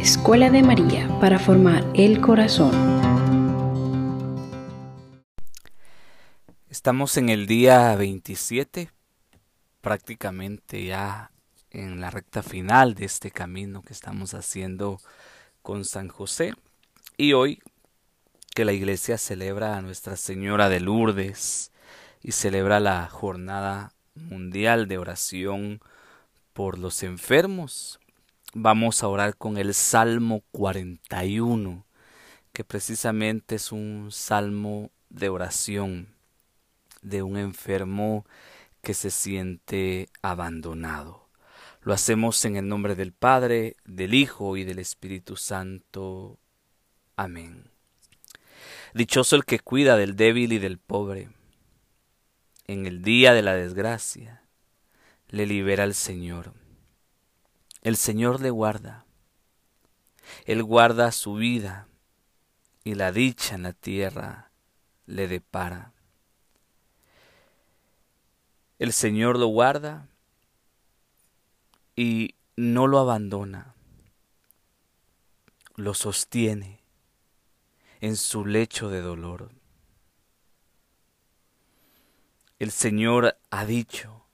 Escuela de María para formar el corazón. Estamos en el día 27, prácticamente ya en la recta final de este camino que estamos haciendo con San José. Y hoy que la iglesia celebra a Nuestra Señora de Lourdes y celebra la jornada mundial de oración por los enfermos, vamos a orar con el Salmo 41, que precisamente es un salmo de oración de un enfermo que se siente abandonado. Lo hacemos en el nombre del Padre, del Hijo y del Espíritu Santo. Amén. Dichoso el que cuida del débil y del pobre. En el día de la desgracia, le libera el Señor. El Señor le guarda. Él guarda su vida y la dicha en la tierra le depara. El Señor lo guarda y no lo abandona, lo sostiene en su lecho de dolor. El Señor ha dicho,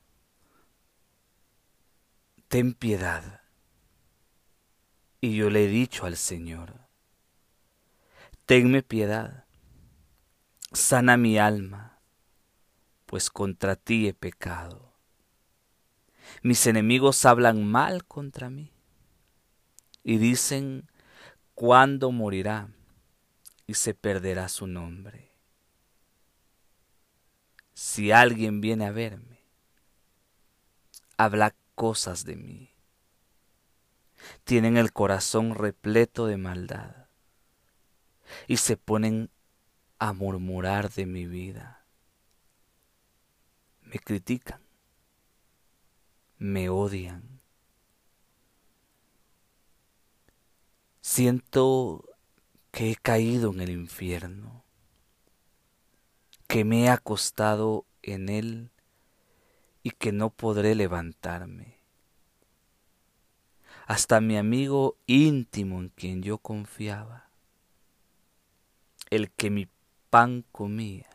ten piedad. Y yo le he dicho al Señor, tenme piedad, sana mi alma, pues contra ti he pecado. Mis enemigos hablan mal contra mí y dicen, ¿cuándo morirá y se perderá su nombre? Si alguien viene a verme, habla cosas de mí. Tienen el corazón repleto de maldad y se ponen a murmurar de mi vida. Me critican me odian. Siento que he caído en el infierno, que me he acostado en él y que no podré levantarme. Hasta mi amigo íntimo en quien yo confiaba, el que mi pan comía,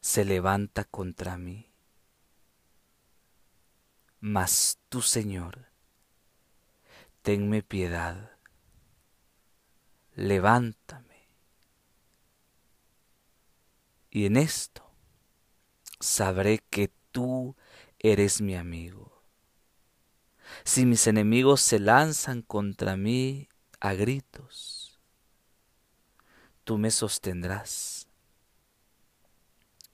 se levanta contra mí. Mas tú, Señor, tenme piedad, levántame. Y en esto sabré que tú eres mi amigo. Si mis enemigos se lanzan contra mí a gritos, tú me sostendrás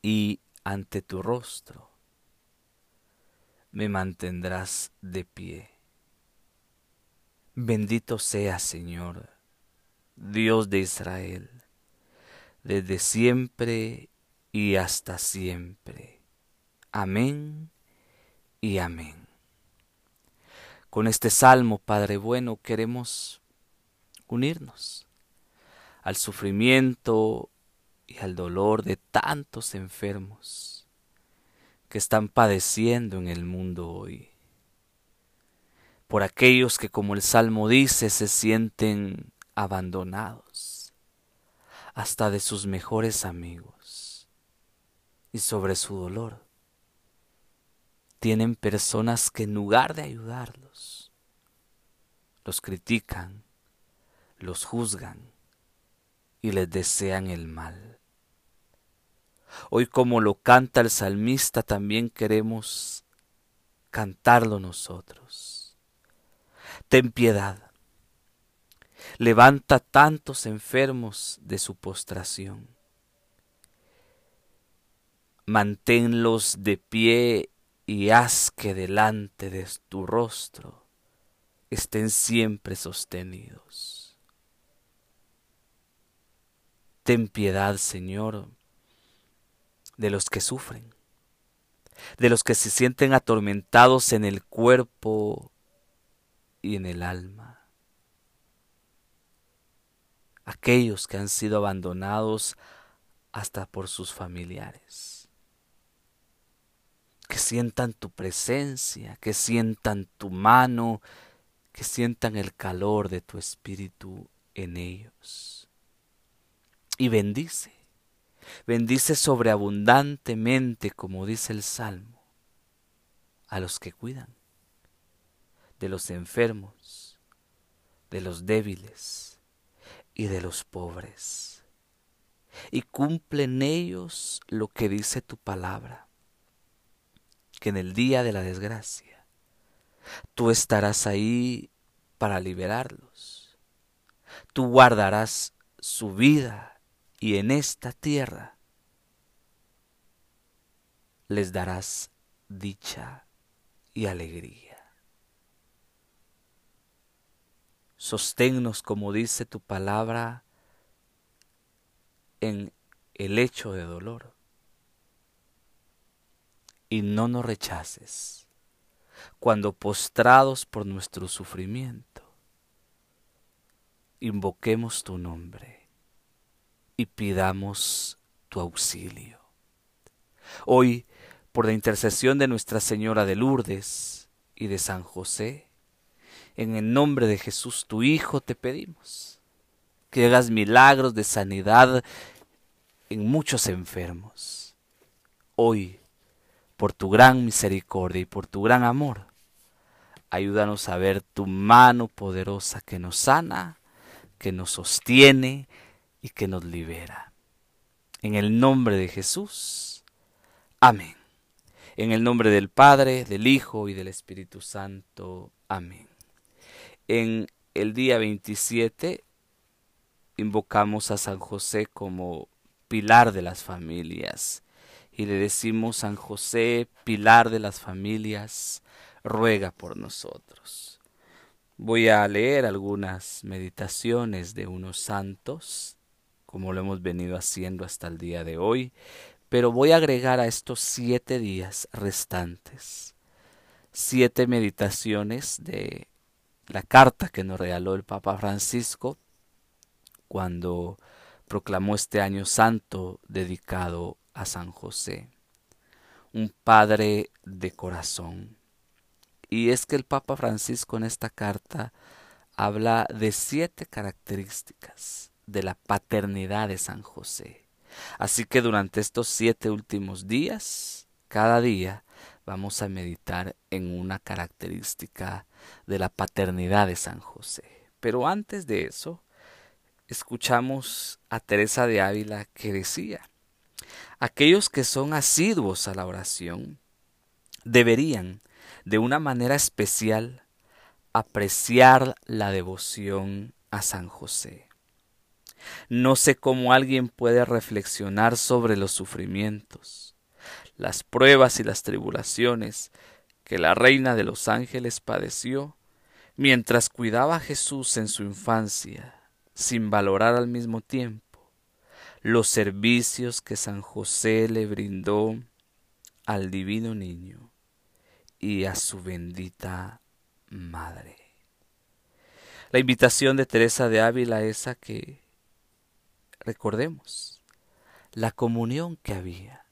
y ante tu rostro me mantendrás de pie. Bendito sea, Señor, Dios de Israel, desde siempre y hasta siempre. Amén y amén. Con este salmo, Padre bueno, queremos unirnos al sufrimiento y al dolor de tantos enfermos que están padeciendo en el mundo hoy. Por aquellos que, como el Salmo dice, se sienten abandonados, hasta de sus mejores amigos. Y sobre su dolor, tienen personas que en lugar de ayudarlos, los critican, los juzgan y les desean el mal. Hoy como lo canta el salmista también queremos cantarlo nosotros. Ten piedad. Levanta tantos enfermos de su postración. Manténlos de pie y haz que delante de tu rostro estén siempre sostenidos. Ten piedad, Señor, de los que sufren, de los que se sienten atormentados en el cuerpo y en el alma. Aquellos que han sido abandonados hasta por sus familiares. Que sientan tu presencia, que sientan tu mano, que sientan el calor de tu espíritu en ellos. Y bendice, bendice sobreabundantemente, como dice el Salmo, a los que cuidan, de los enfermos, de los débiles y de los pobres. Y cumple en ellos lo que dice tu palabra, que en el día de la desgracia Tú estarás ahí para liberarlos. Tú guardarás su vida y en esta tierra les darás dicha y alegría. Sosténnos, como dice tu palabra, en el hecho de dolor y no nos rechaces cuando postrados por nuestro sufrimiento, invoquemos tu nombre y pidamos tu auxilio. Hoy, por la intercesión de Nuestra Señora de Lourdes y de San José, en el nombre de Jesús tu Hijo te pedimos que hagas milagros de sanidad en muchos enfermos. Hoy, por tu gran misericordia y por tu gran amor. Ayúdanos a ver tu mano poderosa que nos sana, que nos sostiene y que nos libera. En el nombre de Jesús. Amén. En el nombre del Padre, del Hijo y del Espíritu Santo. Amén. En el día 27 invocamos a San José como pilar de las familias y le decimos, San José, pilar de las familias, ruega por nosotros. Voy a leer algunas meditaciones de unos santos, como lo hemos venido haciendo hasta el día de hoy, pero voy a agregar a estos siete días restantes siete meditaciones de la carta que nos regaló el Papa Francisco cuando proclamó este año santo dedicado a San José, un padre de corazón. Y es que el Papa Francisco en esta carta habla de siete características de la paternidad de San José. Así que durante estos siete últimos días, cada día, vamos a meditar en una característica de la paternidad de San José. Pero antes de eso, escuchamos a Teresa de Ávila que decía, aquellos que son asiduos a la oración deberían, de una manera especial, apreciar la devoción a San José. No sé cómo alguien puede reflexionar sobre los sufrimientos, las pruebas y las tribulaciones que la reina de los ángeles padeció mientras cuidaba a Jesús en su infancia, sin valorar al mismo tiempo los servicios que San José le brindó al divino niño y a su bendita madre. La invitación de Teresa de Ávila es a que recordemos la comunión que había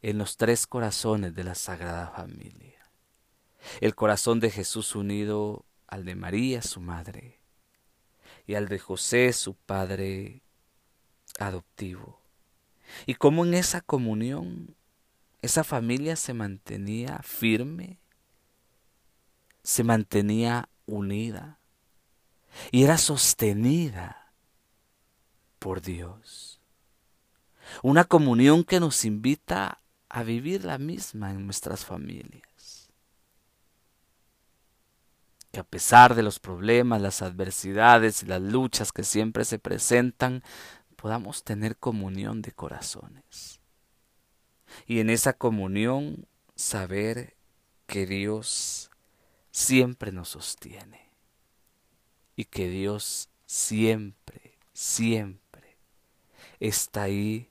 en los tres corazones de la Sagrada Familia. El corazón de Jesús unido al de María, su madre, y al de José, su padre adoptivo. Y cómo en esa comunión esa familia se mantenía firme, se mantenía unida y era sostenida por Dios. Una comunión que nos invita a vivir la misma en nuestras familias. Que a pesar de los problemas, las adversidades y las luchas que siempre se presentan, podamos tener comunión de corazones. Y en esa comunión saber que Dios siempre nos sostiene y que Dios siempre, siempre está ahí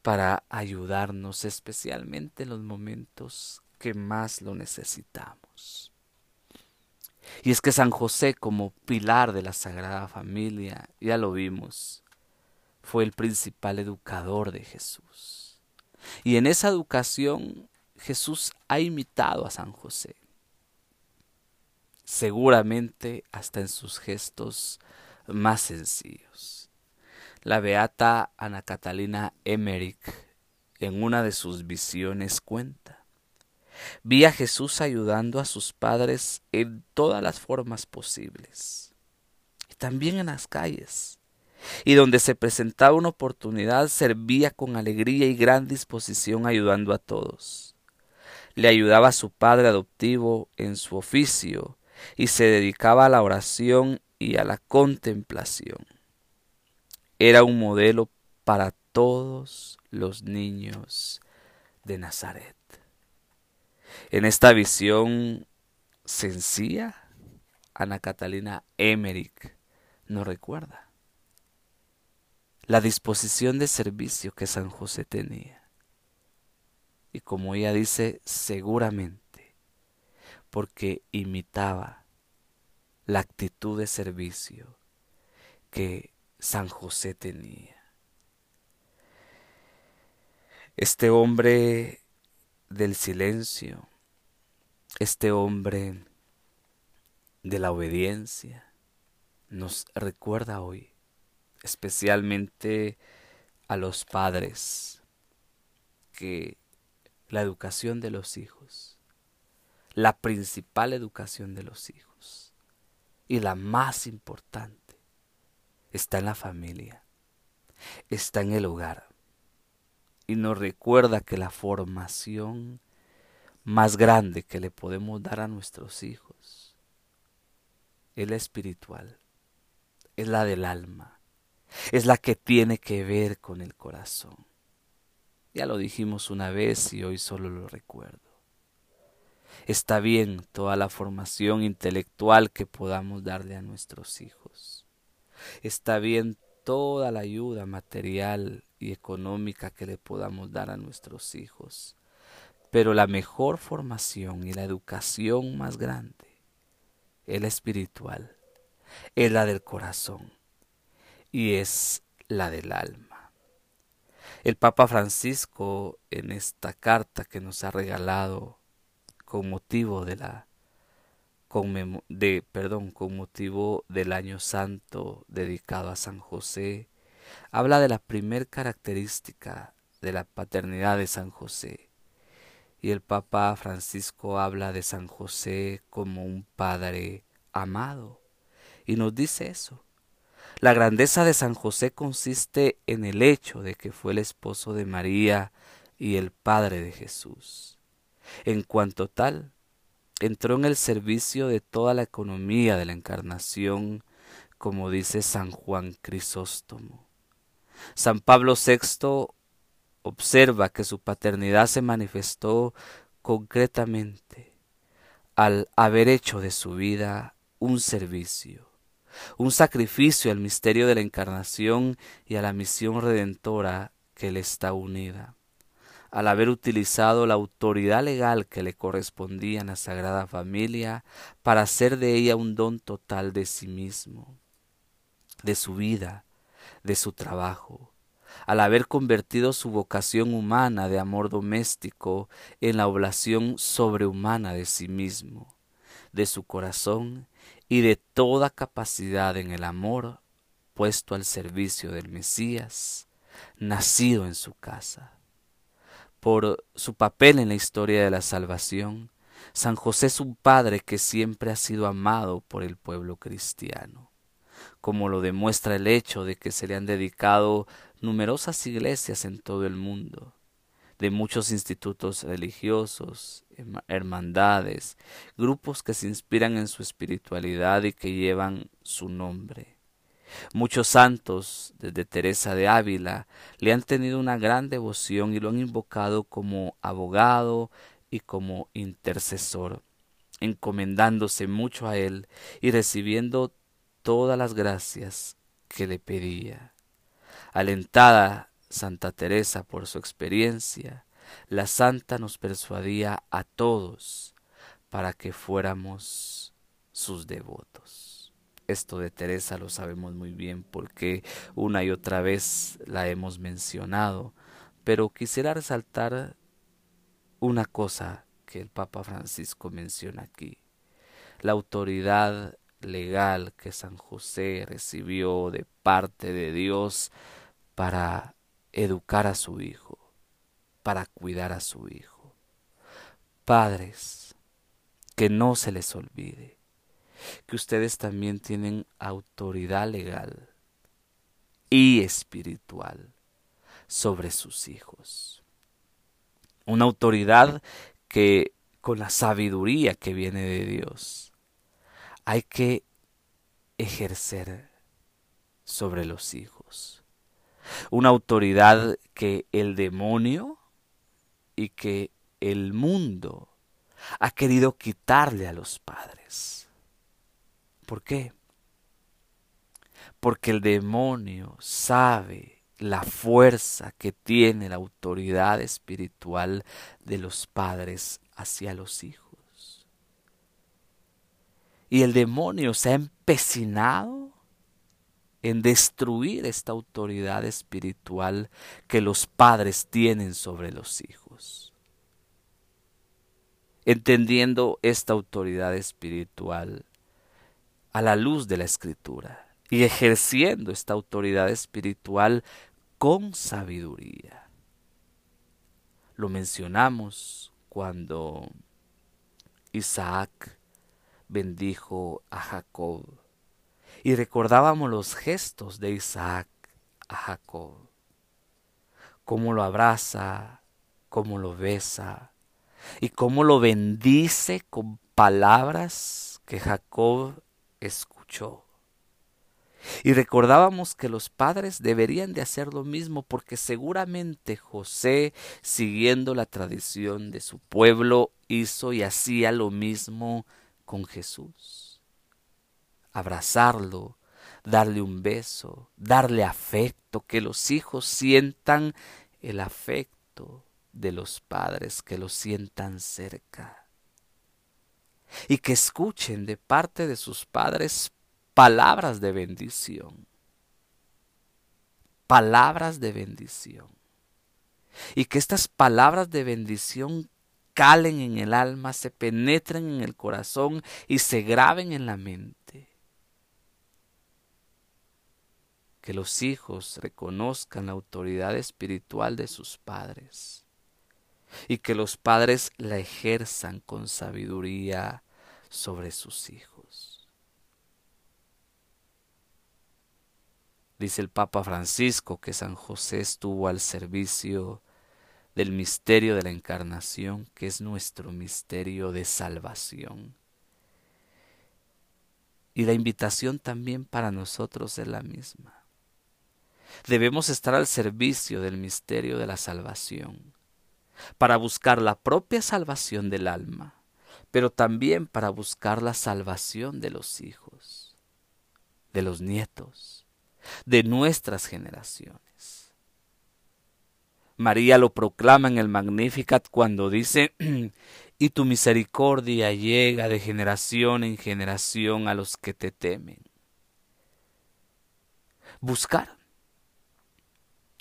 para ayudarnos, especialmente en los momentos que más lo necesitamos. Y es que San José como pilar de la Sagrada Familia, ya lo vimos, fue el principal educador de Jesús. Y en esa educación Jesús ha imitado a San José. seguramente hasta en sus gestos más sencillos. La beata Ana Catalina Emmerich en una de sus visiones cuenta. Vi a Jesús ayudando a sus padres en todas las formas posibles, y también en las calles, y donde se presentaba una oportunidad servía con alegría y gran disposición ayudando a todos. Le ayudaba a su padre adoptivo en su oficio y se dedicaba a la oración y a la contemplación. Era un modelo para todos los niños de Nazaret. En esta visión sencilla, Ana Catalina Emmerich nos recuerda la disposición de servicio que San José tenía. Y como ella dice, seguramente, porque imitaba la actitud de servicio que San José tenía. Este hombre del silencio, este hombre de la obediencia, nos recuerda hoy, especialmente a los padres, que la educación de los hijos, la principal educación de los hijos y la más importante, está en la familia, está en el hogar. Y nos recuerda que la formación más grande que le podemos dar a nuestros hijos es la espiritual, es la del alma, es la que tiene que ver con el corazón. Ya lo dijimos una vez y hoy solo lo recuerdo. Está bien toda la formación intelectual que podamos darle a nuestros hijos. Está bien toda la ayuda material y económica que le podamos dar a nuestros hijos. Pero la mejor formación y la educación más grande es la espiritual, es la del corazón y es la del alma. El Papa Francisco en esta carta que nos ha regalado con motivo de la de perdón, con motivo del año santo dedicado a San José, habla de la primer característica de la paternidad de San José. Y el Papa Francisco habla de San José como un padre amado. Y nos dice eso. La grandeza de San José consiste en el hecho de que fue el esposo de María y el padre de Jesús. En cuanto tal, entró en el servicio de toda la economía de la encarnación, como dice San Juan Crisóstomo. San Pablo VI observa que su paternidad se manifestó concretamente al haber hecho de su vida un servicio, un sacrificio al misterio de la encarnación y a la misión redentora que le está unida, al haber utilizado la autoridad legal que le correspondía en la Sagrada Familia para hacer de ella un don total de sí mismo, de su vida, de su trabajo, al haber convertido su vocación humana de amor doméstico en la oblación sobrehumana de sí mismo, de su corazón y de toda capacidad en el amor puesto al servicio del Mesías, nacido en su casa. Por su papel en la historia de la salvación, San José es un padre que siempre ha sido amado por el pueblo cristiano como lo demuestra el hecho de que se le han dedicado numerosas iglesias en todo el mundo, de muchos institutos religiosos, hermandades, grupos que se inspiran en su espiritualidad y que llevan su nombre. Muchos santos, desde Teresa de Ávila, le han tenido una gran devoción y lo han invocado como abogado y como intercesor, encomendándose mucho a él y recibiendo todas las gracias que le pedía. Alentada Santa Teresa por su experiencia, la santa nos persuadía a todos para que fuéramos sus devotos. Esto de Teresa lo sabemos muy bien porque una y otra vez la hemos mencionado, pero quisiera resaltar una cosa que el Papa Francisco menciona aquí. la autoridad legal que San José recibió de parte de Dios para educar a su hijo, para cuidar a su hijo. Padres, que no se les olvide que ustedes también tienen autoridad legal y espiritual sobre sus hijos. Una autoridad que con la sabiduría que viene de Dios hay que ejercer sobre los hijos. Una autoridad que el demonio y que el mundo ha querido quitarle a los padres. ¿Por qué? Porque el demonio sabe la fuerza que tiene la autoridad espiritual de los padres hacia los hijos. Y el demonio se ha empecinado en destruir esta autoridad espiritual que los padres tienen sobre los hijos. Entendiendo esta autoridad espiritual a la luz de la escritura y ejerciendo esta autoridad espiritual con sabiduría. Lo mencionamos cuando Isaac bendijo a Jacob y recordábamos los gestos de Isaac a Jacob, cómo lo abraza, cómo lo besa y cómo lo bendice con palabras que Jacob escuchó. Y recordábamos que los padres deberían de hacer lo mismo porque seguramente José, siguiendo la tradición de su pueblo, hizo y hacía lo mismo con Jesús. Abrazarlo, darle un beso, darle afecto, que los hijos sientan el afecto de los padres, que los sientan cerca. Y que escuchen de parte de sus padres palabras de bendición. Palabras de bendición. Y que estas palabras de bendición calen en el alma, se penetren en el corazón y se graben en la mente. Que los hijos reconozcan la autoridad espiritual de sus padres y que los padres la ejerzan con sabiduría sobre sus hijos. Dice el Papa Francisco que San José estuvo al servicio del misterio de la encarnación, que es nuestro misterio de salvación. Y la invitación también para nosotros es la misma. Debemos estar al servicio del misterio de la salvación, para buscar la propia salvación del alma, pero también para buscar la salvación de los hijos, de los nietos de nuestras generaciones. María lo proclama en el Magnificat cuando dice, y tu misericordia llega de generación en generación a los que te temen. Buscar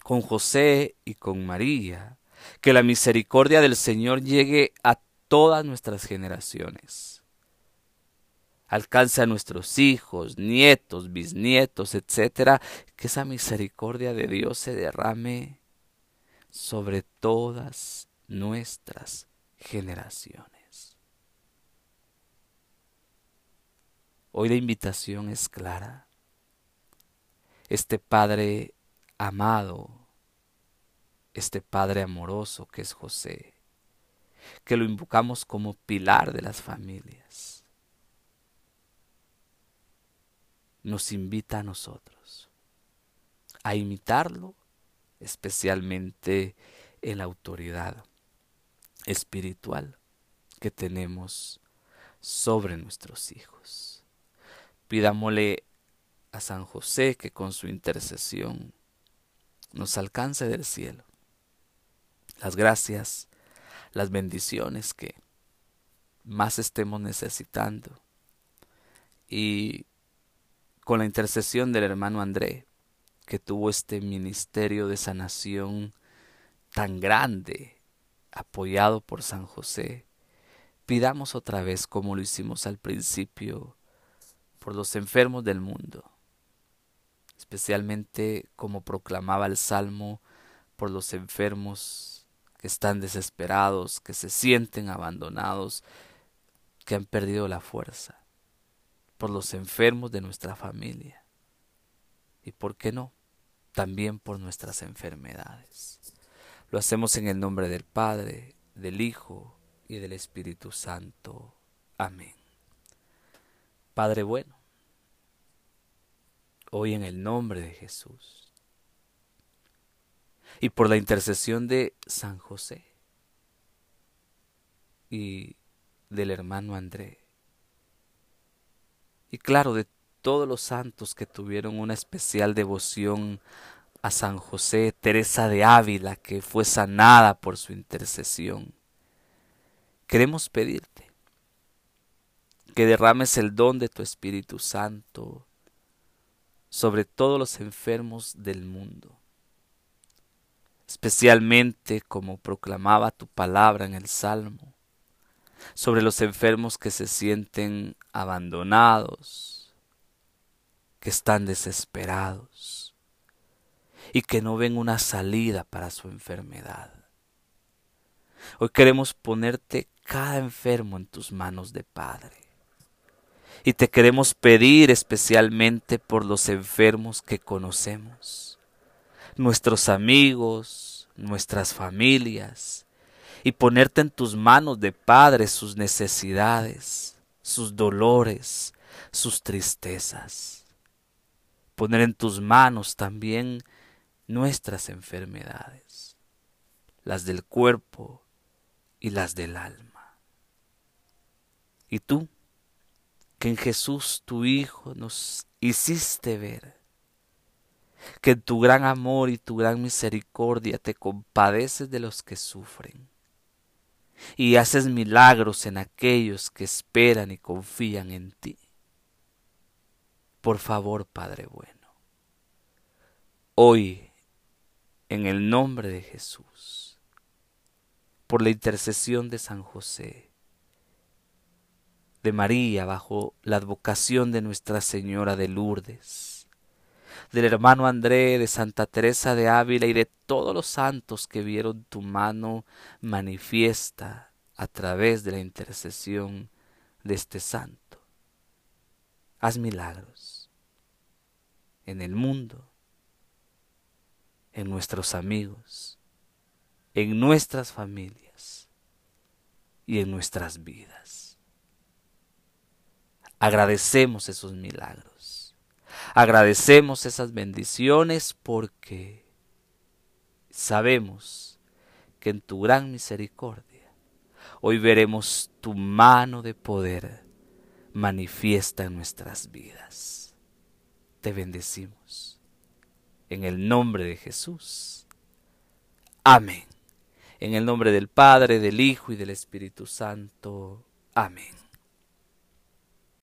con José y con María que la misericordia del Señor llegue a todas nuestras generaciones alcance a nuestros hijos, nietos, bisnietos, etcétera, que esa misericordia de Dios se derrame sobre todas nuestras generaciones. Hoy la invitación es clara. Este Padre amado, este Padre amoroso que es José, que lo invocamos como pilar de las familias nos invita a nosotros a imitarlo, especialmente en la autoridad espiritual que tenemos sobre nuestros hijos. Pidámosle a San José que con su intercesión nos alcance del cielo las gracias, las bendiciones que más estemos necesitando. Y con la intercesión del hermano André, que tuvo este ministerio de sanación tan grande, apoyado por San José, pidamos otra vez como lo hicimos al principio por los enfermos del mundo, especialmente como proclamaba el Salmo por los enfermos que están desesperados, que se sienten abandonados, que han perdido la fuerza, por los enfermos de nuestra familia y, ¿por qué no?, también por nuestras enfermedades. Lo hacemos en el nombre del Padre, del Hijo y del Espíritu Santo. Amén. Padre bueno, hoy en el nombre de Jesús y por la intercesión de San José y del hermano André, y claro, de todos los santos que tuvieron una especial devoción a San José, Teresa de Ávila, que fue sanada por su intercesión. Queremos pedirte que derrames el don de tu Espíritu Santo sobre todos los enfermos del mundo, especialmente como proclamaba tu palabra en el Salmo, sobre los enfermos que se sienten abandonados, que están desesperados y que no ven una salida para su enfermedad. Hoy queremos ponerte cada enfermo en tus manos de Padre. Y te queremos pedir especialmente por los enfermos que conocemos, nuestros amigos, nuestras familias, y ponerte en tus manos de Padre sus necesidades, sus dolores, sus tristezas. Poner en tus manos también nuestras enfermedades, las del cuerpo y las del alma. Y tú, que en Jesús tu Hijo nos hiciste ver, que en tu gran amor y tu gran misericordia te compadeces de los que sufren, y haces milagros en aquellos que esperan y confían en ti. Por favor, Padre bueno, hoy en el nombre de Jesús, por la intercesión de San José, de María bajo la advocación de Nuestra Señora de Lourdes, del hermano André, de Santa Teresa de Ávila y de todos los santos que vieron tu mano manifiesta a través de la intercesión de este santo. Haz milagros en el mundo en nuestros amigos, en nuestras familias y en nuestras vidas. Agradecemos esos milagros. Agradecemos esas bendiciones porque sabemos que en tu gran misericordia hoy veremos tu mano de poder manifiesta en nuestras vidas. Te bendecimos en el nombre de Jesús. Amén. En el nombre del Padre, del Hijo y del Espíritu Santo. Amén.